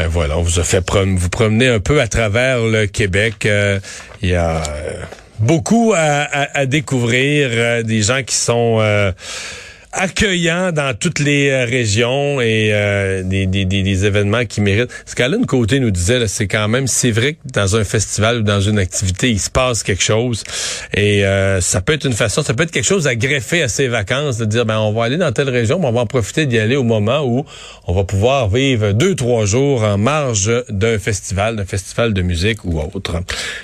Ben voilà, on vous a fait vous promener un peu à travers le Québec. Euh, il y a euh, beaucoup à, découvrir, euh, des gens qui sont accueillant dans toutes les euh, régions et euh, des, des, des, événements qui méritent. Ce qu'Alain Côté nous disait, c'est quand même, c'est vrai que dans un festival ou dans une activité, il se passe quelque chose et euh, ça peut être une façon, ça peut être quelque chose à greffer à ses vacances, de dire, ben on va aller dans telle région, mais on va en profiter d'y aller au moment où on va pouvoir vivre deux, trois jours en marge d'un festival, d'un festival de musique ou autre.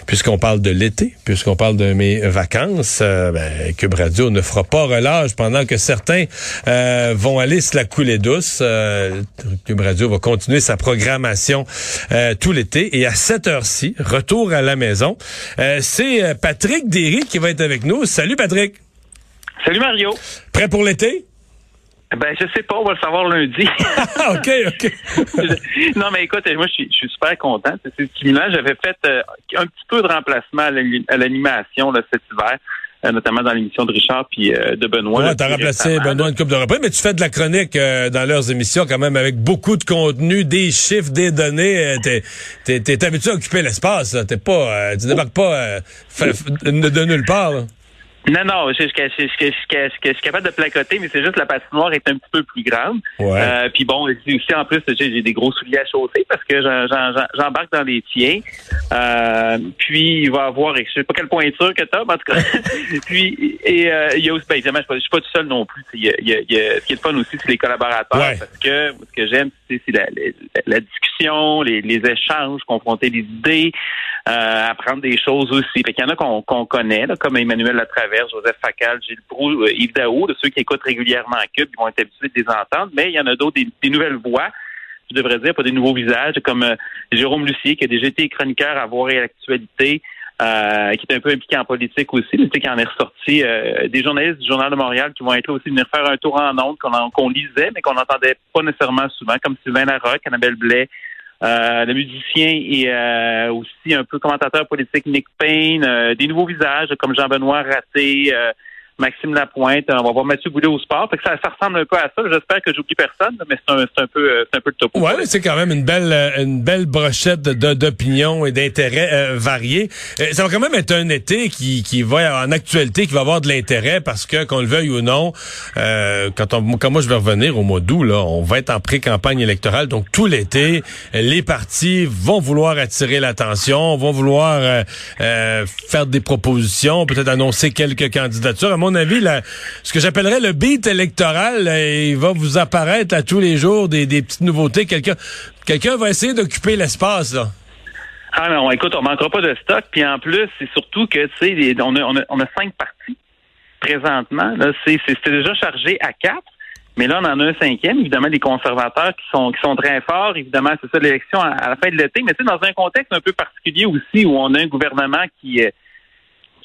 Puisqu'on parle de l'été, puisqu'on parle de mes vacances, ben, Cube Radio ne fera pas relâche pendant que certains euh, vont aller se la couler douce. Euh, Cube Radio va continuer sa programmation euh, tout l'été. Et à cette heure-ci, retour à la maison, c'est Patrick Derry qui va être avec nous. Salut Patrick. Salut Mario. Prêt pour l'été? Ben, je sais pas, on va le savoir lundi. OK, OK. non, mais écoute, moi, je suis, super content. C'est stimulant. J'avais fait un petit peu de remplacement à l'animation cet hiver. Euh, notamment dans l'émission de Richard puis euh, de Benoît. Ouais, t'as remplacé Benoît une coupe de repas, mais tu fais de la chronique euh, dans leurs émissions quand même avec beaucoup de contenu, des chiffres, des données. T'es es, habitué à occuper l'espace. T'es pas, tu débarques pas de, nulle part. Non, non, je, suis capable de placoter, mais c'est juste la patinoire est un petit peu plus grande. Euh, puis bon, aussi en plus, j'ai des gros souliers à chausser parce que j'embarque dans les tiens. Euh, puis il va avoir, je sais pas quelle pointure que t'as, en tout cas. puis et euh, il y a aussi, ben évidemment, je suis pas tout seul non plus. Il y a, il y a, ce qui est le fun aussi, c'est les collaborateurs parce que ce que j'aime, c'est la, la, discussion, les, les échanges, confronter les idées, euh, apprendre des choses aussi. Fait qu'il y en a qu'on connaît, là, comme Emmanuel Latraverse Joseph Facal, Gilles Proux, euh, Yves Daou, de ceux qui écoutent régulièrement Cube, ils vont être habitués de les entendre, mais il y en a d'autres, des, nouvelles voix, je devrais dire, pas des nouveaux visages, comme euh, Jérôme Lucier, qui a déjà été chroniqueur à voir et à l'actualité, euh, qui est un peu impliqué en politique aussi, tu sais, qui en est ressorti des journalistes du Journal de Montréal qui vont être là aussi venir faire un tour en ondes qu'on lisait, mais qu'on n'entendait pas nécessairement souvent, comme Sylvain Larocque, Annabelle Blais, euh, le musicien et euh, aussi un peu commentateur politique Nick Payne, euh, des nouveaux visages comme Jean-Benoît Raté, Maxime Lapointe, on va voir Mathieu Boulet au sport. Fait que ça, ça, ressemble un peu à ça. J'espère que j'oublie personne, mais c'est un, un, peu euh, un peu le topo. Ouais, c'est quand même une belle euh, une belle brochette d'opinions et d'intérêts euh, variés. ça va quand même être un été qui, qui va en actualité, qui va avoir de l'intérêt parce que qu'on le veuille ou non, quand on quand moi je vais revenir au mois d'août là, on va être en pré-campagne électorale, donc tout l'été, les partis vont vouloir attirer l'attention, vont vouloir faire des propositions, peut-être annoncer quelques candidatures avis, ce que j'appellerais le beat électoral, il va vous apparaître à tous les jours des, petites nouveautés. Quelqu'un va essayer d'occuper l'espace. Ah non, écoute, on manquera pas de stock. Puis en plus, c'est surtout que, tu sais, on a, cinq partis présentement. C'était déjà chargé à quatre. Mais là, on en a un cinquième, évidemment, des conservateurs qui sont qui sont très forts. Évidemment, c'est ça l'élection à, la fin de l'été. Mais tu sais, dans un contexte un peu particulier aussi, où on a un gouvernement qui,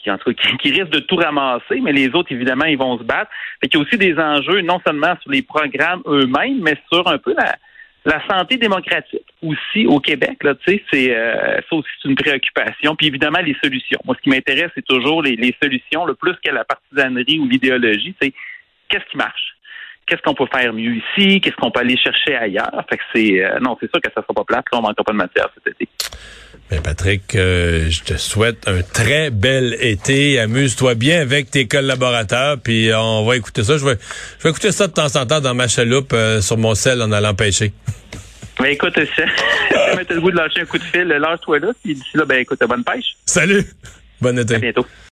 qui, en tout cas, qui, risque de tout ramasser, mais les autres, évidemment, ils vont se battre. Fait qu'il y a aussi des enjeux, non seulement sur les programmes eux-mêmes, mais sur un peu la, santé démocratique aussi au Québec. C'est euh, ça aussi c'est une préoccupation. Puis évidemment les solutions. Moi, ce qui m'intéresse, c'est toujours les, solutions, le plus que la partisanerie ou l'idéologie. C'est qu'est-ce qui marche? Qu'est-ce qu'on peut faire mieux ici, qu'est-ce qu'on peut aller chercher ailleurs? Fait que c'est euh, non, c'est sûr que ça sera pas plate, là, on manquera pas de matière cet été. Ben Patrick, euh, je te souhaite un très bel été. Amuse-toi bien avec tes collaborateurs, puis on va écouter ça. Je vais, je vais écouter ça de temps en temps dans ma chaloupe euh, sur mon sel en allant pêcher. Ben écoute, ça, ça le goût de lâcher un coup de fil, lâche-toi là, puis d'ici là, ben écoute, bonne pêche. Salut! Bonne été. À bientôt.